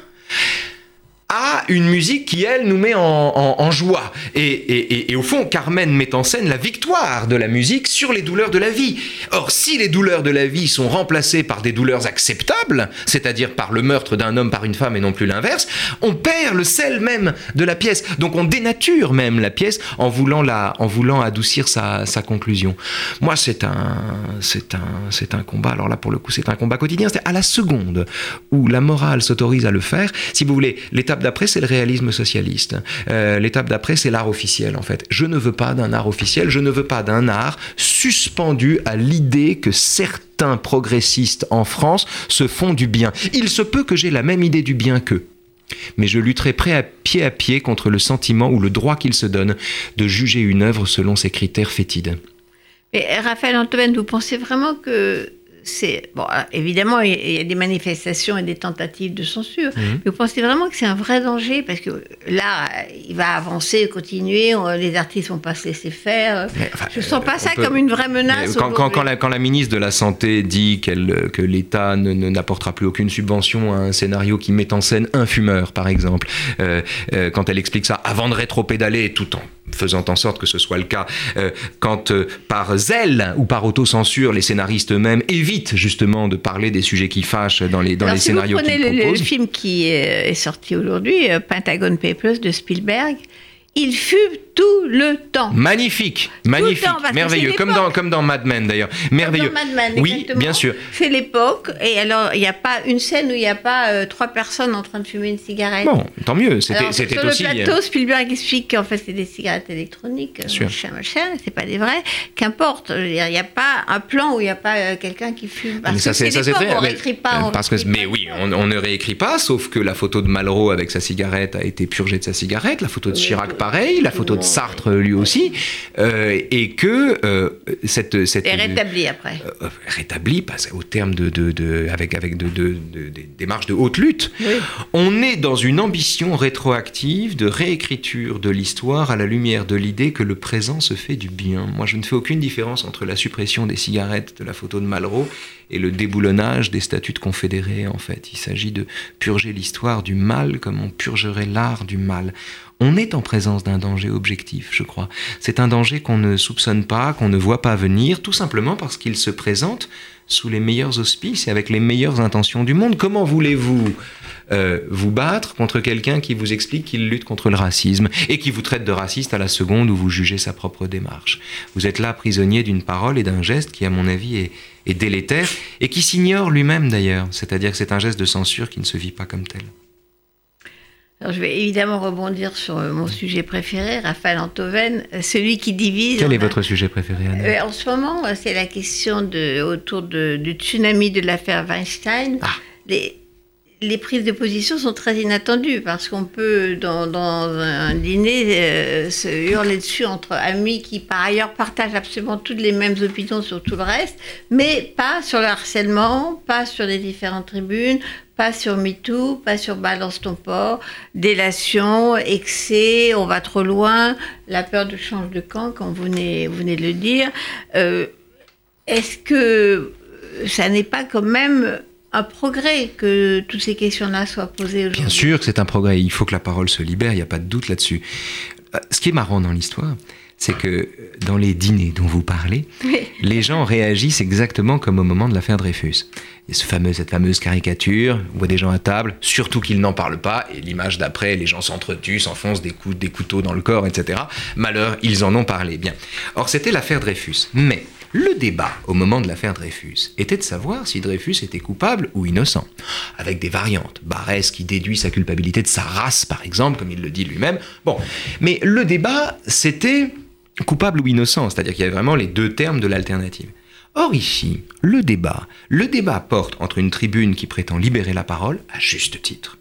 à une musique qui, elle, nous met en, joie. Et, et- et- et au fond, Carmen met en scène la victoire de la musique sur les douleurs de la vie. Or, si les douleurs de la vie sont remplacées par des douleurs acceptables, c'est-à-dire par le meurtre d'un homme par une femme et non plus l'inverse, on perd le sel même de la pièce. Donc on dénature même la pièce en voulant, la, en voulant adoucir sa, sa conclusion. Moi, c'est un, c'est un, c'est un combat. Alors là, pour le coup, c'est un combat quotidien. C'est à la seconde où la morale s'autorise à le faire. Si vous voulez, l'étape d'après, c'est le réalisme socialiste. Euh, l'étape d'après, c'est l'art officiel, en fait. Je ne veux pas d'un art officiel, je ne veux pas d'un art suspendu à l'idée que certains progressistes en France se font du bien. Il se peut que j'ai la même idée du bien qu'eux. Mais je lutterai prêt à pied à pied contre le sentiment ou le droit qu'il se donne de juger une œuvre selon ses critères fétides. Mais Raphaël Antoine, vous pensez vraiment que c'est bon euh, évidemment il y a- des manifestations et des tentatives de censure Mhm. mais vous pensez vraiment que c'est un vrai danger? Parce que là euh, il va avancer continuer on- les artistes vont pas se laisser faire. Mais, enfin, je sens pas on ça peut- comme une vraie menace Quand, quand- quand la, quand la ministre de la Santé dit qu'elle, que l'État ne- n'apportera plus aucune subvention à un scénario qui met en scène un fumeur, par exemple, euh, euh, quand elle explique ça avant de rétro-pédaler, tout en faisant en sorte que ce soit le cas, euh, quand euh, par zèle ou par autocensure, les scénaristes eux-mêmes évitent justement de parler des sujets qui fâchent dans les, dans Alors, les si scénarios vous prenez qu'ils le, le film qui est, est sorti aujourd'hui, euh, Pentagon Papers de Spielberg, il fume tout le temps. Magnifique, magnifique, merveilleux, comme dans, comme dans Mad Men d'ailleurs. Merveilleux. Dans Mad Men, oui, exactement. bien sûr. C'est l'époque. Et alors, il n'y a pas une scène où il n'y a pas euh, trois personnes en train de fumer une cigarette. Bon, tant mieux. C'était sur aussi. euh, le plateau, Spielberg explique qu'en fait, c'est des cigarettes électroniques, sûr. machin, machin, c'est pas des vrais. Qu'importe, il n'y a pas un plan où il n'y a pas euh, quelqu'un qui fume. Parce Mais ça, c'est très. on réécrit pas. euh, on parce que, mais oui, on, on ne réécrit pas, sauf que la photo de Malraux avec sa cigarette a été purgée de sa cigarette, la photo de Chirac pareil, la photo de Sartre lui aussi, euh, et que euh, cette cette Et rétabli après. euh, rétabli passe au terme de, de, de- avec avec de, de- démarches de haute lutte. Oui. On est dans une ambition rétroactive de réécriture de l'histoire à la lumière de l'idée que le présent se fait du bien. Moi, je ne fais aucune différence entre la suppression des cigarettes de la photo de Malraux et le déboulonnage des statues de confédérés, en fait. Il s'agit de purger l'histoire du mal comme on purgerait l'art du mal. On est en présence d'un danger objectif, je crois. C'est un danger qu'on ne soupçonne pas, qu'on ne voit pas venir, tout simplement parce qu'il se présente sous les meilleurs auspices et avec les meilleures intentions du monde. Comment voulez-vous euh, vous battre contre quelqu'un qui vous explique qu'il lutte contre le racisme et qui vous traite de raciste à la seconde où vous jugez sa propre démarche? Vous êtes là prisonnier d'une parole et d'un geste qui, à mon avis, est, est délétère et qui s'ignore lui-même d'ailleurs. C'est-à-dire que c'est un geste de censure qui ne se vit pas comme tel. Alors, je vais évidemment rebondir sur euh, mon sujet préféré, Raphaël Antoven, celui qui divise. Quel est a- votre sujet préféré, Anna Euh, en ce moment, euh, c'est la question de, autour de- du tsunami de l'affaire Weinstein. Ah. Les, les prises de position sont très inattendues parce qu'on peut, dans, dans un dîner, euh, se hurler dessus entre amis qui, par ailleurs, partagent absolument toutes les mêmes opinions sur tout le reste, mais pas sur le harcèlement, pas sur les différentes tribunes, pas sur MeToo, pas sur Balance ton port, délation, excès, on va trop loin, la peur de change de camp, comme vous venez, vous venez de le dire. Euh, Est-ce que ça n'est pas quand même un progrès que toutes ces questions-là soient posées aujourd'hui Bien sûr que c'est un progrès, il faut que la parole se libère, il n'y a pas de doute là-dessus. Euh, Ce qui est marrant dans l'histoire, c'est que dans les dîners dont vous parlez, Oui. les gens réagissent exactement comme au moment de l'affaire Dreyfus. Et ce fameux, cette fameuse caricature, on voit des gens à table, surtout qu'ils n'en parlent pas, et l'image d'après, les gens s'entretuent, s'enfoncent des, coups, des couteaux dans le corps, etc. Malheur, ils en ont parlé. Bien. Or, c'était l'affaire Dreyfus. Mais Le débat au moment de l'affaire Dreyfus était de savoir si Dreyfus était coupable ou innocent, avec des variantes. Barès qui déduit sa culpabilité de sa race, par exemple, comme il le dit lui-même. Bon, mais le débat, c'était coupable ou innocent, c'est-à-dire qu'il y avait vraiment les deux termes de l'alternative. Or ici, le débat, le débat porte entre une tribune qui prétend libérer la parole, à juste titre,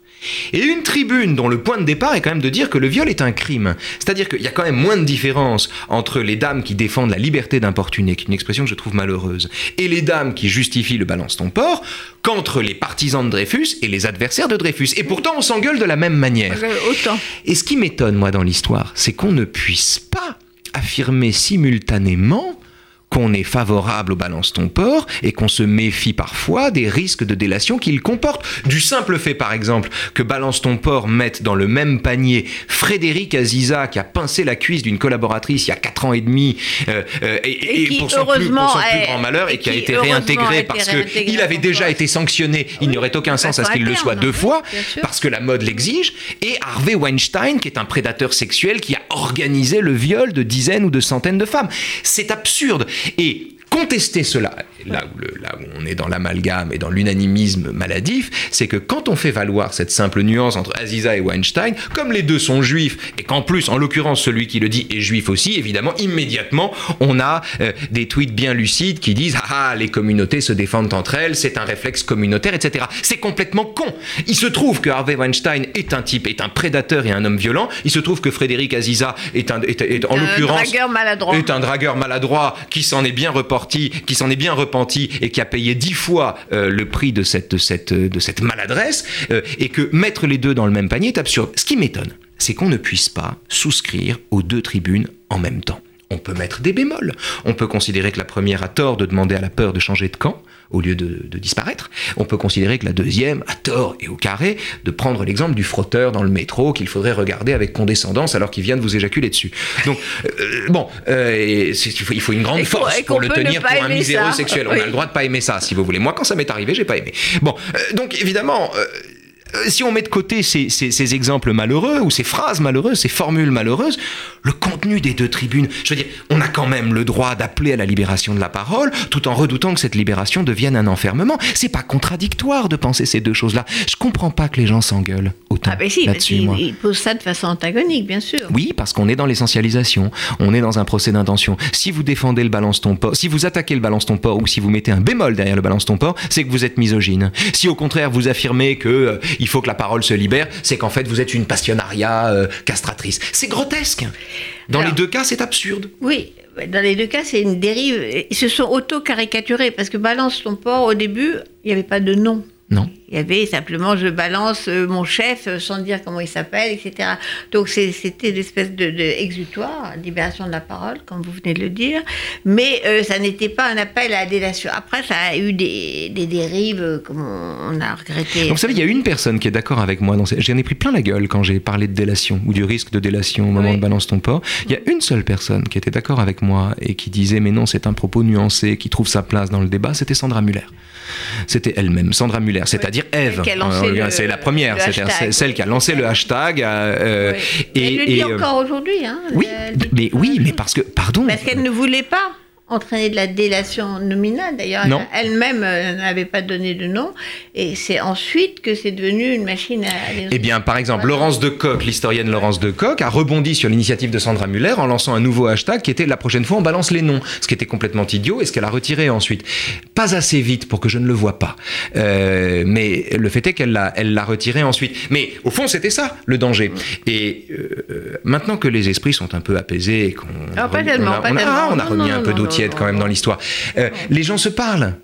et une tribune dont le point de départ est quand même de dire que le viol est un crime. C'est-à-dire qu'il y a quand même moins de différence entre les dames qui défendent la liberté d'importuner, qui est une expression que je trouve malheureuse, et les dames qui justifient le balance ton port, qu'entre les partisans de Dreyfus et les adversaires de Dreyfus. Et pourtant, on s'engueule de la même manière. Autant. Et ce qui m'étonne, moi, dans l'histoire, c'est qu'on ne puisse pas affirmer simultanément qu'on est favorable au balance ton port et qu'on se méfie parfois des risques de délation qu'il comporte. Du simple fait, par exemple, que balance ton port mette dans le même panier Frédéric Aziza qui a pincé la cuisse d'une collaboratrice il y a 4 ans et demi euh, euh, et, Et qui, pour son, plus, heureusement, pour son plus est- grand malheur et, et qui a été réintégré a été parce qu'il avait déjà poste. été sanctionné. Il n'y aurait aucun sens à ce qu'il le soit interne, deux fois parce que la mode l'exige. Et Harvey Weinstein qui est un prédateur sexuel qui a organisé le viol de dizaines ou de centaines de femmes. C'est absurde. Et contester cela, là où, le- là où on est dans l'amalgame et dans l'unanimisme maladif, c'est que quand on fait valoir cette simple nuance entre Aziza et Weinstein, comme les deux sont juifs, et qu'en plus, en l'occurrence, celui qui le dit est juif aussi, évidemment, immédiatement, on a euh, des tweets bien lucides qui disent Ah, ah, les communautés se défendent entre elles, c'est un réflexe communautaire, etc. C'est complètement con. Il se trouve que Harvey Weinstein est un type, est un prédateur et un homme violent. Il se trouve que Frédéric Aziza est, un, est, est- en l'occurrence est un dragueur maladroit qui s'en est bien reporti, qui s'en est bien et qui a payé dix fois euh, le prix de cette, cette maladresse, euh, et que mettre les deux dans le même panier est absurde. Ce qui m'étonne, c'est qu'on ne puisse pas souscrire aux deux tribunes en même temps. On peut mettre des bémols. On peut considérer que la première a tort de demander à la peur de changer de camp au lieu de, de disparaître. On peut considérer que la deuxième a tort et au carré de prendre l'exemple du frotteur dans le métro qu'il faudrait regarder avec condescendance alors qu'il vient de vous éjaculer dessus. Donc, euh, bon, euh, et il faut- il faut une grande Et force pour le tenir pour un miséreux ça. sexuel. On a le droit de pas aimer ça, si vous voulez. Moi, quand ça m'est arrivé, j'ai pas aimé. Bon, euh, donc évidemment. Euh, si on met de côté ces, ces- ces exemples malheureux ou ces phrases malheureuses, ces formules malheureuses, le contenu des deux tribunes, je veux dire, on a quand même le droit d'appeler à la libération de la parole, tout en redoutant que cette libération devienne un enfermement. C'est pas contradictoire de penser ces deux choses-là. Je comprends pas que les gens s'engueulent autant Ah, ben si, parce là-dessus, qu'il moi. il pose ça de façon antagonique, bien sûr. Oui, parce qu'on est dans l'essentialisation, on est dans un procès d'intention. Si vous défendez le balance ton port, si vous attaquez le balance ton port ou si vous mettez un bémol derrière le balance ton port, c'est que vous êtes misogyne. Si au contraire vous affirmez que euh, il faut que la parole se libère, c'est qu'en fait vous êtes une passionnariat euh, castratrice. C'est grotesque. Dans Alors- les deux cas, c'est absurde. Oui, dans les deux cas, c'est une dérive. Ils se sont auto-caricaturés parce que balance ton port, au début, il n'y avait pas de nom. Non. Il y avait simplement je balance euh, mon chef euh, sans dire comment il s'appelle, etc. Donc c'était l'espèce de, de exutoire, libération de la parole, comme vous venez de le dire. Mais euh, ça n'était pas un appel à la délation. Après, ça a eu des, des dérives, comme on, a regretté. Donc, vous savez, il y a une personne qui est d'accord avec moi. J'en ai pris plein la gueule quand j'ai parlé de délation ou du risque de délation au moment Oui. de balance ton port. Il y a une seule personne qui était d'accord avec moi et qui disait mais non, c'est un propos nuancé qui trouve sa place dans le débat. C'était Sandra Muller. C'était elle-même, Sandra Muller, c'est-à-dire Ève. a lancé Euh, c'est la première, hashtag, celle oui. qui a lancé le hashtag. euh, Oui. et, Elle le dit et, euh, encore aujourd'hui. Hein, oui, mais oui, mais parce que, pardon. Parce qu'elle ne voulait pas entraîner de la délation nominale. D'ailleurs, elle-même euh, n'avait pas donné de nom. Et c'est ensuite que c'est devenu une machine à... Eh bien, par exemple, Laurence de Coq, l'historienne Laurence de Coq, a rebondi sur l'initiative de Sandra Muller en lançant un nouveau hashtag qui était la prochaine fois on balance les noms, ce qui était complètement idiot et ce qu'elle a retiré ensuite. Pas assez vite pour que je ne le vois pas, Euh, mais le fait est qu'elle l'a, elle l'a retiré ensuite. Mais au fond, c'était ça le danger. Et euh, maintenant que les esprits sont un peu apaisés et qu'on Ah, pas on a- tellement, on a, pas on a- tellement. ah, on a remis non, un peu non, d'eau non, quand même dans l'histoire. Euh, les gens se parlent.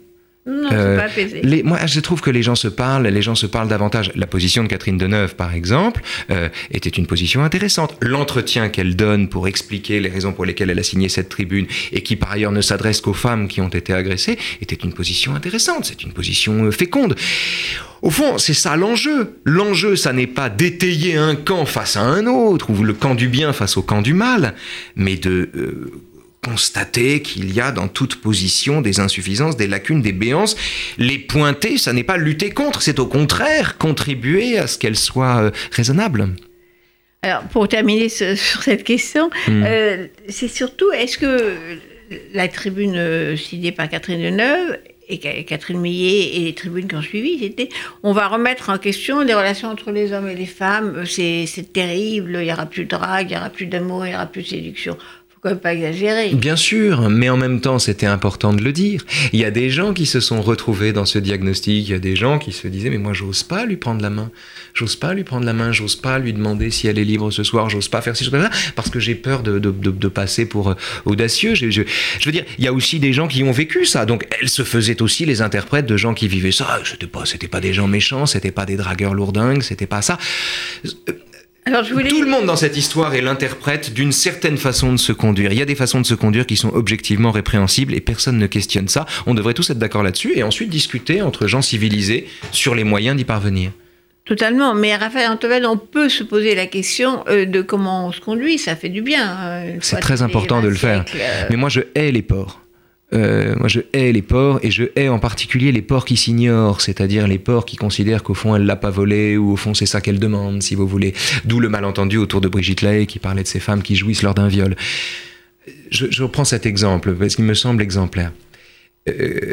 Non, Euh, pas les, moi, je trouve que les gens se parlent, les gens se parlent davantage. La position de Catherine Deneuve, par exemple, euh, était une position intéressante. L'entretien qu'elle donne pour expliquer les raisons pour lesquelles elle a signé cette tribune et qui, par ailleurs, ne s'adresse qu'aux femmes qui ont été agressées, était une position intéressante. C'est une position euh, féconde. Au fond, c'est ça l'enjeu. L'enjeu, ça n'est pas d'étayer un camp face à un autre, ou le camp du bien face au camp du mal, mais de euh, constater qu'il y a dans toute position des insuffisances, des lacunes, des béances. Les pointer, ça n'est pas lutter contre, c'est au contraire contribuer à ce qu'elles soient euh, raisonnables. Alors, pour terminer ce- sur cette question, Hmm. euh, c'est surtout, est-ce que la tribune euh, signée par Catherine Deneuve et Catherine Millet et les tribunes qui ont suivi, c'était on va remettre en question les relations entre les hommes et les femmes, c'est terrible, il n'y aura plus de drague, il n'y aura plus d'amour, il n'y aura plus de séduction pas exagérer. Bien sûr, mais en même temps, c'était important de le dire. Il y a des gens qui se sont retrouvés dans ce diagnostic. Il y a des gens qui se disaient mais moi, j'ose pas lui prendre la main. J'ose pas lui prendre la main. J'ose pas lui demander si elle est libre ce soir. J'ose pas faire ci, ça, parce que j'ai peur de, de, de, passer pour euh, audacieux. Je, veux dire, il y a aussi des gens qui ont vécu ça. Donc, elles se faisaient aussi les interprètes de gens qui vivaient ça. C'était pas, c'était pas des gens méchants. C'était pas des dragueurs lourdingues. C'était pas ça. Tout le monde dans cette histoire est l'interprète d'une certaine façon de se conduire. Il y a des façons de se conduire qui sont objectivement répréhensibles et personne ne questionne ça. On devrait tous être d'accord là-dessus et ensuite discuter entre gens civilisés sur les moyens d'y parvenir. Totalement, mais Raphaël Antovel, on peut se poser la question euh, de comment on se conduit, ça fait du bien. Hein, C'est très important de le faire. Euh. Mais moi, je hais les porcs. Euh, moi, je hais les porcs et je hais en particulier les porcs qui s'ignorent, c'est-à-dire les porcs qui considèrent qu'au fond elle l'a pas volé ou au fond c'est ça qu'elle demande, si vous voulez. D'où le malentendu autour de Brigitte Lahaye qui parlait de ces femmes qui jouissent lors d'un viol. Je, je, reprends cet exemple parce qu'il me semble exemplaire. Euh,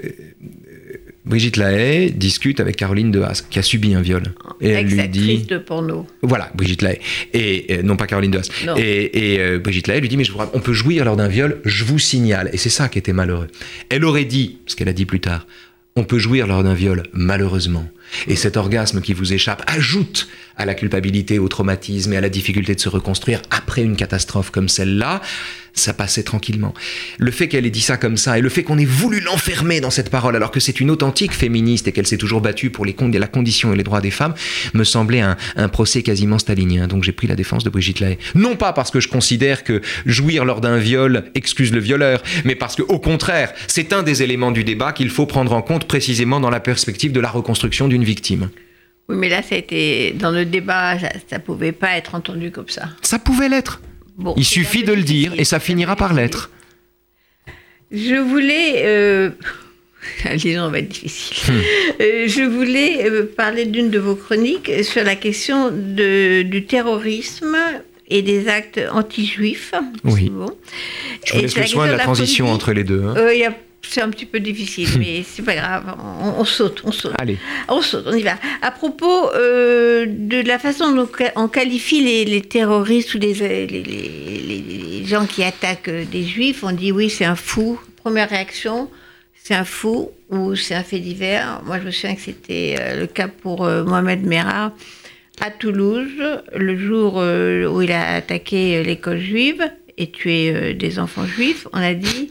Brigitte Lahaye discute avec Caroline de Haas, qui a subi un viol. Et elle lui dit. de porno. Voilà, Brigitte Lahaye. Et, non pas Caroline de Haas. Et, euh, Brigitte Lahaye lui dit Mais je on peut jouir lors d'un viol, je vous signale. Et c'est ça qui était malheureux. Elle aurait dit, ce qu'elle a dit plus tard On peut jouir lors d'un viol, malheureusement. Et cet orgasme qui vous échappe ajoute à la culpabilité, au traumatisme et à la difficulté de se reconstruire après une catastrophe comme celle-là ça passait tranquillement. Le fait qu'elle ait dit ça comme ça et le fait qu'on ait voulu l'enfermer dans cette parole alors que c'est une authentique féministe et qu'elle s'est toujours battue pour les la condition et les droits des femmes me semblait un, procès quasiment stalinien. Donc j'ai pris la défense de Brigitte Lahaye. Non pas parce que je considère que jouir lors d'un viol excuse le violeur, mais parce que au contraire, c'est un des éléments du débat qu'il faut prendre en compte précisément dans la perspective de la reconstruction d'une victime. Oui, mais là, ça a été dans le débat, ça, ne pouvait pas être entendu comme ça. Ça pouvait l'être. Il suffit de le dire et ça finira par l'être. Je voulais. Euh... gens va être difficile. Hmm. Euh, je voulais euh, parler d'une de vos chroniques sur la question de, du terrorisme et des actes anti-juifs. Oui. Je vous laisse le soin de la, transition entre les deux. Hein. Euh, c'est un petit peu difficile, mais c'est pas grave. On, saute, on saute. Allez. On saute, on y va. À propos euh, de la façon dont on qualifie les, terroristes ou les, les, gens qui attaquent des juifs, on dit oui, c'est un fou. Première réaction, c'est un fou ou c'est un fait divers. Moi, je me souviens que c'était euh, le cas pour euh, Mohamed Merah à Toulouse, le jour où il a attaqué l'école juive et tué des enfants juifs. On a dit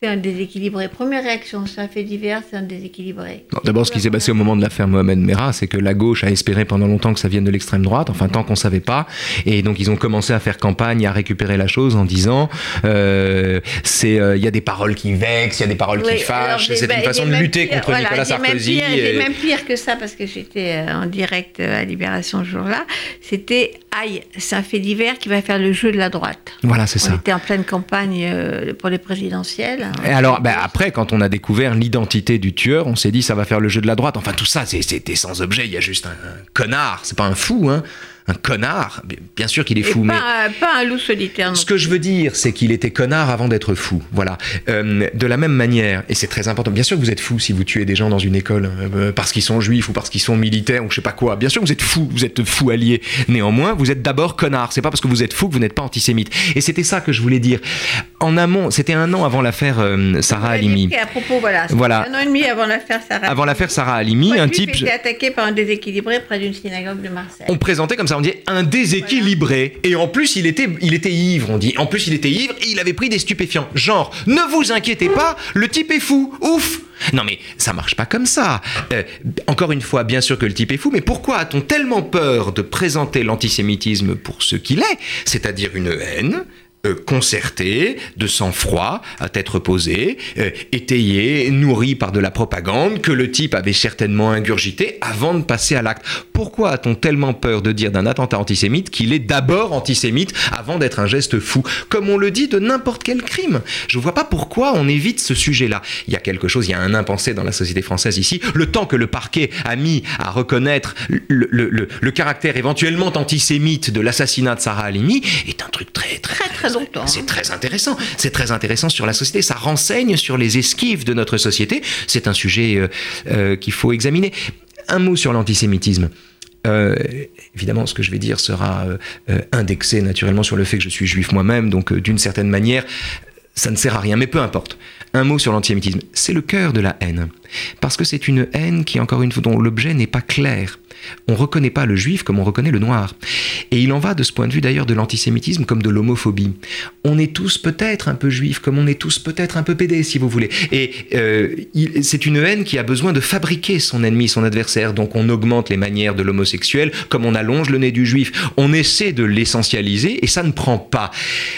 c'est un déséquilibré. Première réaction, un fait divers, c'est un déséquilibré. D'abord, ce qui s'est passé au moment de l'affaire Mohamed Merah, c'est que la gauche a espéré pendant longtemps que ça vienne de l'extrême droite, enfin tant qu'on ne savait pas. Et donc, ils ont commencé à faire campagne, à récupérer la chose en disant euh, c'est euh, il y a des paroles qui vexent, il y a des paroles qui fâchent. C'est une façon de lutter contre Nicolas Sarkozy. C'est même pire que ça, parce que j'étais euh, en direct à Libération ce jour-là. C'était aïe, un fait divers qui va faire le jeu de la droite. Voilà, c'est ça. On était en pleine campagne pour les présidentielles. Et alors, ben, après, quand on a découvert l'identité du tueur, on s'est dit ça va faire le jeu de la droite. Enfin, tout ça, c'était sans objet. Il y a juste un, un connard. C'est pas un fou, hein un connard. Bien sûr qu'il est fou, mais pas un loup solitaire. Ce que je veux dire, c'est qu'il était connard avant d'être fou. Voilà. Euh, de la même manière, et c'est très important. Bien sûr que vous êtes fou si vous tuez des gens dans une école euh, parce qu'ils sont juifs ou parce qu'ils sont militaires ou je sais pas quoi. Bien sûr que vous êtes fou, vous êtes fou allié. Néanmoins, vous êtes d'abord connard. C'est pas parce que vous êtes fou que vous n'êtes pas antisémite. Et c'était ça que je voulais dire. En amont, c'était un an avant l'affaire euh, Sarah Halimi. À propos, voilà. voilà. Un an et demi avant l'affaire Sarah. Avant l'affaire Sarah Halimi, un type. été attaqué par un déséquilibré près d'une synagogue de Marseille. On présentait comme ça, on dit un déséquilibré équilibré. Et en plus, il était, il était ivre, on dit. En plus, il était ivre et il avait pris des stupéfiants. Genre, ne vous inquiétez pas, le type est fou. Ouf non mais ça marche pas comme ça. Euh, encore une fois, bien sûr que le type est fou, mais pourquoi a-t-on tellement peur de présenter l'antisémitisme pour ce qu'il est, c'est-à-dire une haine concerté, de sang-froid, à tête reposée, euh, étayé, nourri par de la propagande que le type avait certainement ingurgité avant de passer à l'acte. Pourquoi a-t-on tellement peur de dire d'un attentat antisémite qu'il est d'abord antisémite avant d'être un geste fou? Comme on le dit de n'importe quel crime. Je vois pas pourquoi on évite ce sujet-là. Il y a quelque chose, il y a un impensé dans la société française ici. Le temps que le parquet a mis à reconnaître le, le, le, caractère éventuellement antisémite de l'assassinat de Sarah Halimi est un truc très très, très temps C'est très intéressant. C'est très intéressant sur la société. Ça renseigne sur les esquives de notre société. C'est un sujet euh, euh, qu'il faut examiner. Un mot sur l'antisémitisme. Euh, évidemment, ce que je vais dire sera indexé naturellement sur le fait que je suis juif moi-même, donc d'une certaine manière, ça ne sert à rien, mais peu importe. Un mot sur l'antisémitisme. C'est le cœur de la haine. Parce que c'est une haine qui, encore une fois, dont l'objet n'est pas clair. On ne reconnaît pas le juif comme on reconnaît le noir. Et il en va de ce point de vue d'ailleurs de l'antisémitisme comme de l'homophobie. On est tous peut-être un peu juifs, comme on est tous peut-être un peu pédés, si vous voulez. Et euh, c'est une haine qui a besoin de fabriquer son ennemi, son adversaire. Donc on augmente les manières de l'homosexuel, comme on allonge le nez du juif. On essaie de l'essentialiser et ça ne prend pas.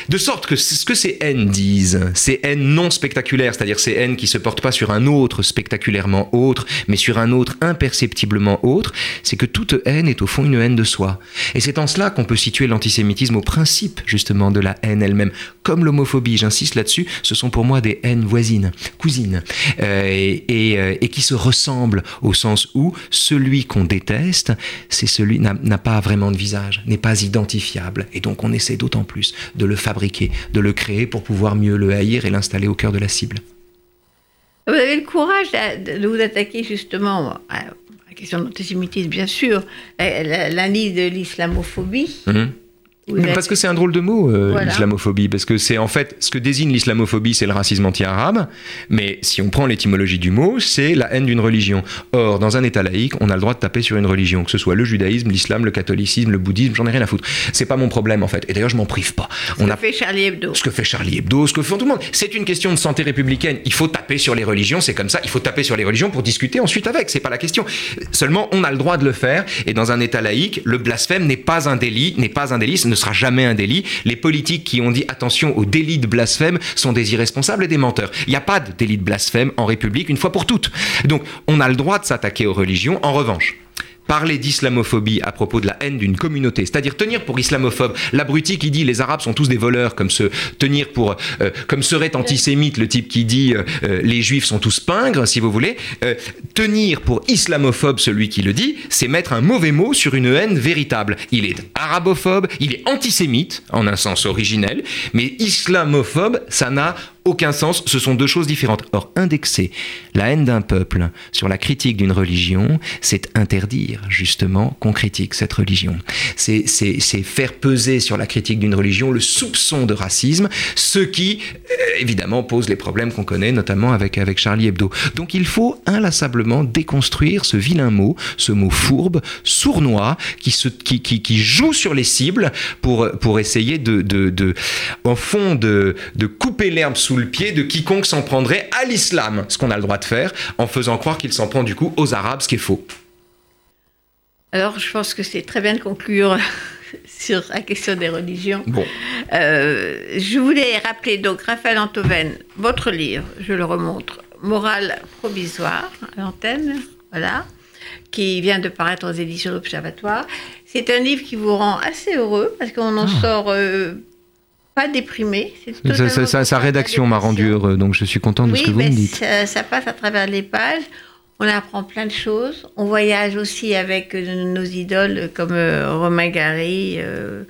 De sorte que ce que ces haines disent, ces haines non spectaculaires, c'est-à-dire ces haines qui se portent pas sur un autre spectaculairement autre, mais sur un autre imperceptiblement autre, c'est que toute haine est au fond une haine de soi. Et c'est en cela qu'on peut situer l'antisémitisme au principe justement de la haine elle-même. Comme l'homophobie, j'insiste là-dessus, ce sont pour moi des haines voisines, cousines, euh, et, euh, et qui se ressemblent au sens où celui qu'on déteste, c'est celui n'a pas vraiment de visage, n'est pas identifiable, et donc on essaie d'autant plus de le fabriquer, de le créer pour pouvoir mieux le haïr et l'installer au cœur de la cible. Vous avez le courage de, vous attaquer justement question de l'antisémitisme, bien sûr, la, la, la ligne de l'islamophobie. Mhm. Mais Parce que c'est un drôle de mot, euh, Voilà. l'islamophobie, parce que c'est en fait ce que désigne l'islamophobie, c'est le racisme anti-arabe, mais si on prend l'étymologie du mot, c'est la haine d'une religion. Or, dans un État laïque, on a le droit de taper sur une religion, que ce soit le judaïsme, l'islam, le catholicisme, le bouddhisme, j'en ai rien à foutre. C'est pas mon problème en fait, et d'ailleurs je m'en prive pas. Ce On que a fait Charlie Hebdo. ce que fait Charlie Hebdo, ce que font tout le monde. C'est une question de santé républicaine. Il faut taper sur les religions, c'est comme ça. Il faut taper sur les religions pour discuter ensuite avec. C'est pas la question. Seulement, on a le droit de le faire. Et dans un État laïque, le blasphème n'est pas un délit, n'est pas un délit, ne sera jamais un délit. Les politiques qui ont dit attention au délit de blasphème sont des irresponsables et des menteurs. Il n'y a pas de délit de blasphème en République une fois pour toutes. Donc, on a le droit de s'attaquer aux religions. En revanche, parler d'islamophobie à propos de la haine d'une communauté, c'est-à-dire tenir pour islamophobe. L'abruti qui dit les arabes sont tous des voleurs, comme se tenir pour euh, comme serait antisémite le type qui dit euh, euh, les juifs sont tous pingres, si vous voulez, tenir pour islamophobe celui qui le dit, c'est mettre un mauvais mot sur une haine véritable. Il est arabophobe, il est antisémite en un sens originel, mais islamophobe, ça n'a aucun sens, ce sont deux choses différentes. Or, indexer la haine d'un peuple sur la critique d'une religion, c'est interdire justement qu'on critique cette religion. C'est faire peser sur la critique d'une religion le soupçon de racisme, ce qui, euh, évidemment, pose les problèmes qu'on connaît, notamment avec, avec Charlie Hebdo. Donc il faut inlassablement déconstruire ce vilain mot, ce mot fourbe, sournois, qui, se, qui, qui, qui joue sur les cibles pour, pour essayer de, de, de en fond, de, de couper l'herbe sous le pied de quiconque s'en prendrait à l'islam, ce qu'on a le droit de faire, en faisant croire qu'il s'en prend du coup aux Arabes, ce qui est faux. Alors, je pense que c'est très bien de conclure sur la question des religions. Bon, Euh, je voulais rappeler donc Raphaël Antoven, votre livre, je le remontre, Morale provisoire à l'antenne, voilà, qui vient de paraître aux éditions d'Observatoire. C'est un livre qui vous rend assez heureux parce qu'on en sort euh, pas déprimé. C'est sa, totalement sa- rédaction m'a rendu heureux, donc je suis content de Oui, ce que vous me dites. Ça, ça passe à travers les pages. On apprend plein de choses. On voyage aussi avec euh, nos idoles comme euh, Romain Gary, euh,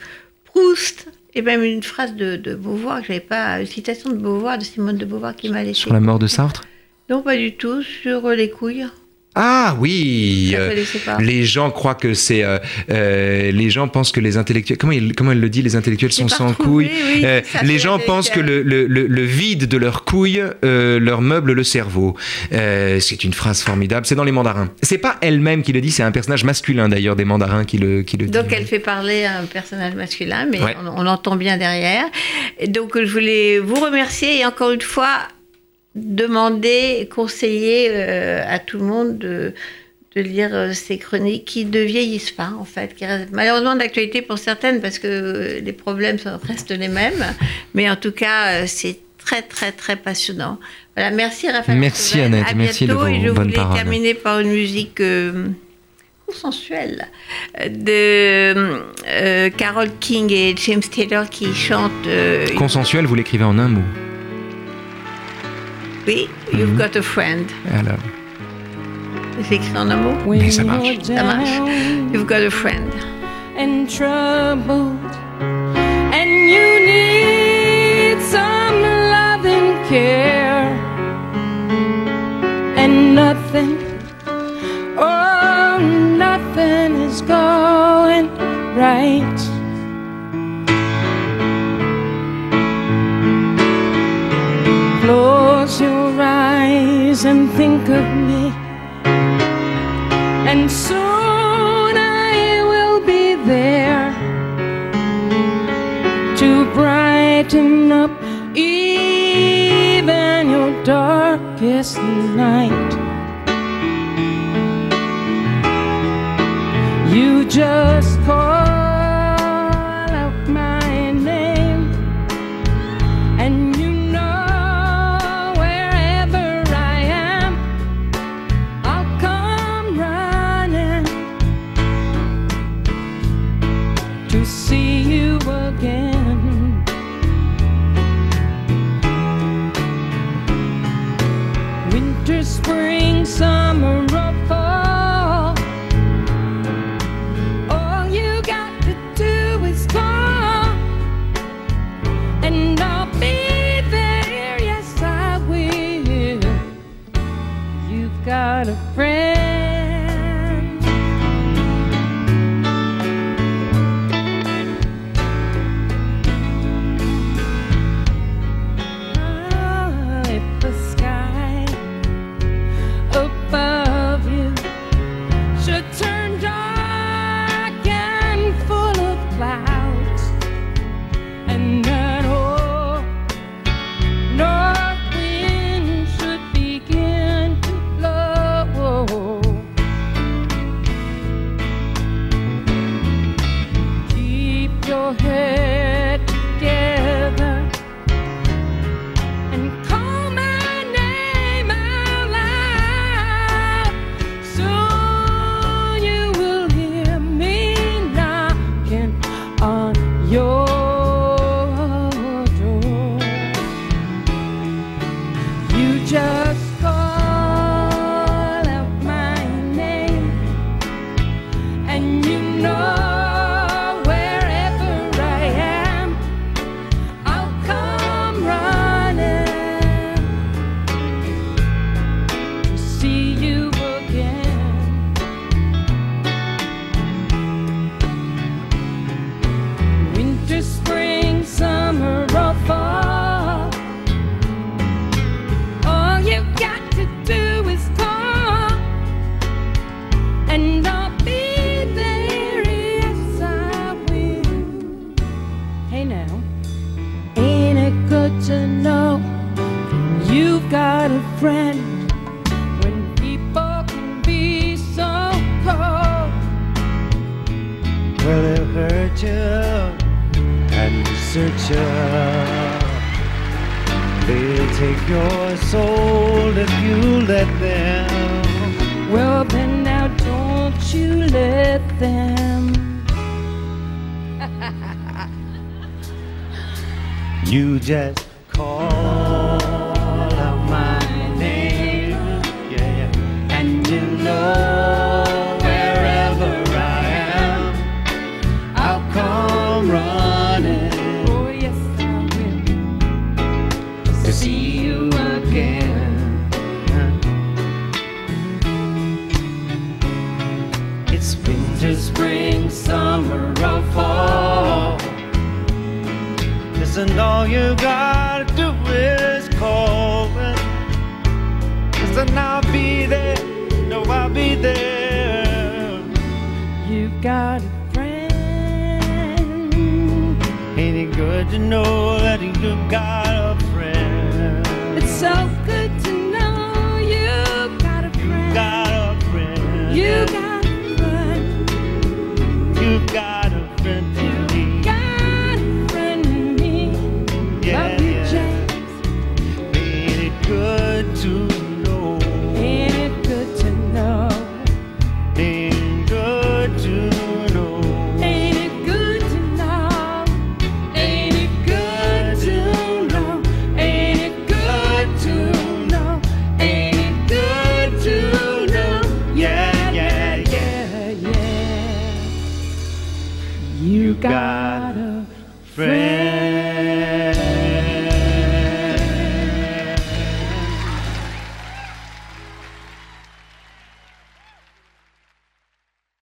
Proust, et même une phrase de, de Beauvoir que j'avais pas, une citation de Beauvoir, de Simone de Beauvoir qui m'a laissé. Sur la mort de Sartre? Non, pas du tout. Sur euh, les couilles. Ah oui euh. Les gens croient que c'est. euh, euh, les gens pensent que les intellectuels. Comment, il- comment elle le dit Les intellectuels sont sans couilles. oui, Euh, les gens pensent que le, le- le- le vide de leurs couilles euh, leur meuble le cerveau. Euh, c'est une phrase formidable. C'est dans les mandarins. C'est pas elle-même qui le dit, c'est un personnage masculin d'ailleurs des mandarins qui le, qui le dit. Donc elle fait parler un personnage masculin, mais Ouais. on, on l'entend bien derrière. Et donc je voulais vous remercier et encore une fois demander, conseiller euh, à tout le monde de, de lire euh, ces chroniques qui ne vieillissent pas en fait, qui restent malheureusement d'actualité pour certaines parce que les problèmes restent les mêmes, mais en tout cas euh, c'est très très très passionnant. Voilà, merci Raphaël. Merci. Annette, À merci de bientôt. vos et je voulais paroles. terminer par une musique. consensuelle de euh, Carole King et James Taylor qui chantent euh, Consensuel, vous l'écrivez en un mot. you've got a friend. Hello. alors écrit en un mot ça marche. Ça marche. You've got a friend. And and you need some love and care, and nothing, oh, nothing is gone. and think of me. And soon I will be there to brighten up even your darkest night. You just call. and all you gotta do is call it. Cause then I'll be there, no, I'll be there. You've got a friend. Ain't it good to know that you've got a friend? It's so good to know you got a friend. You got a friend. You got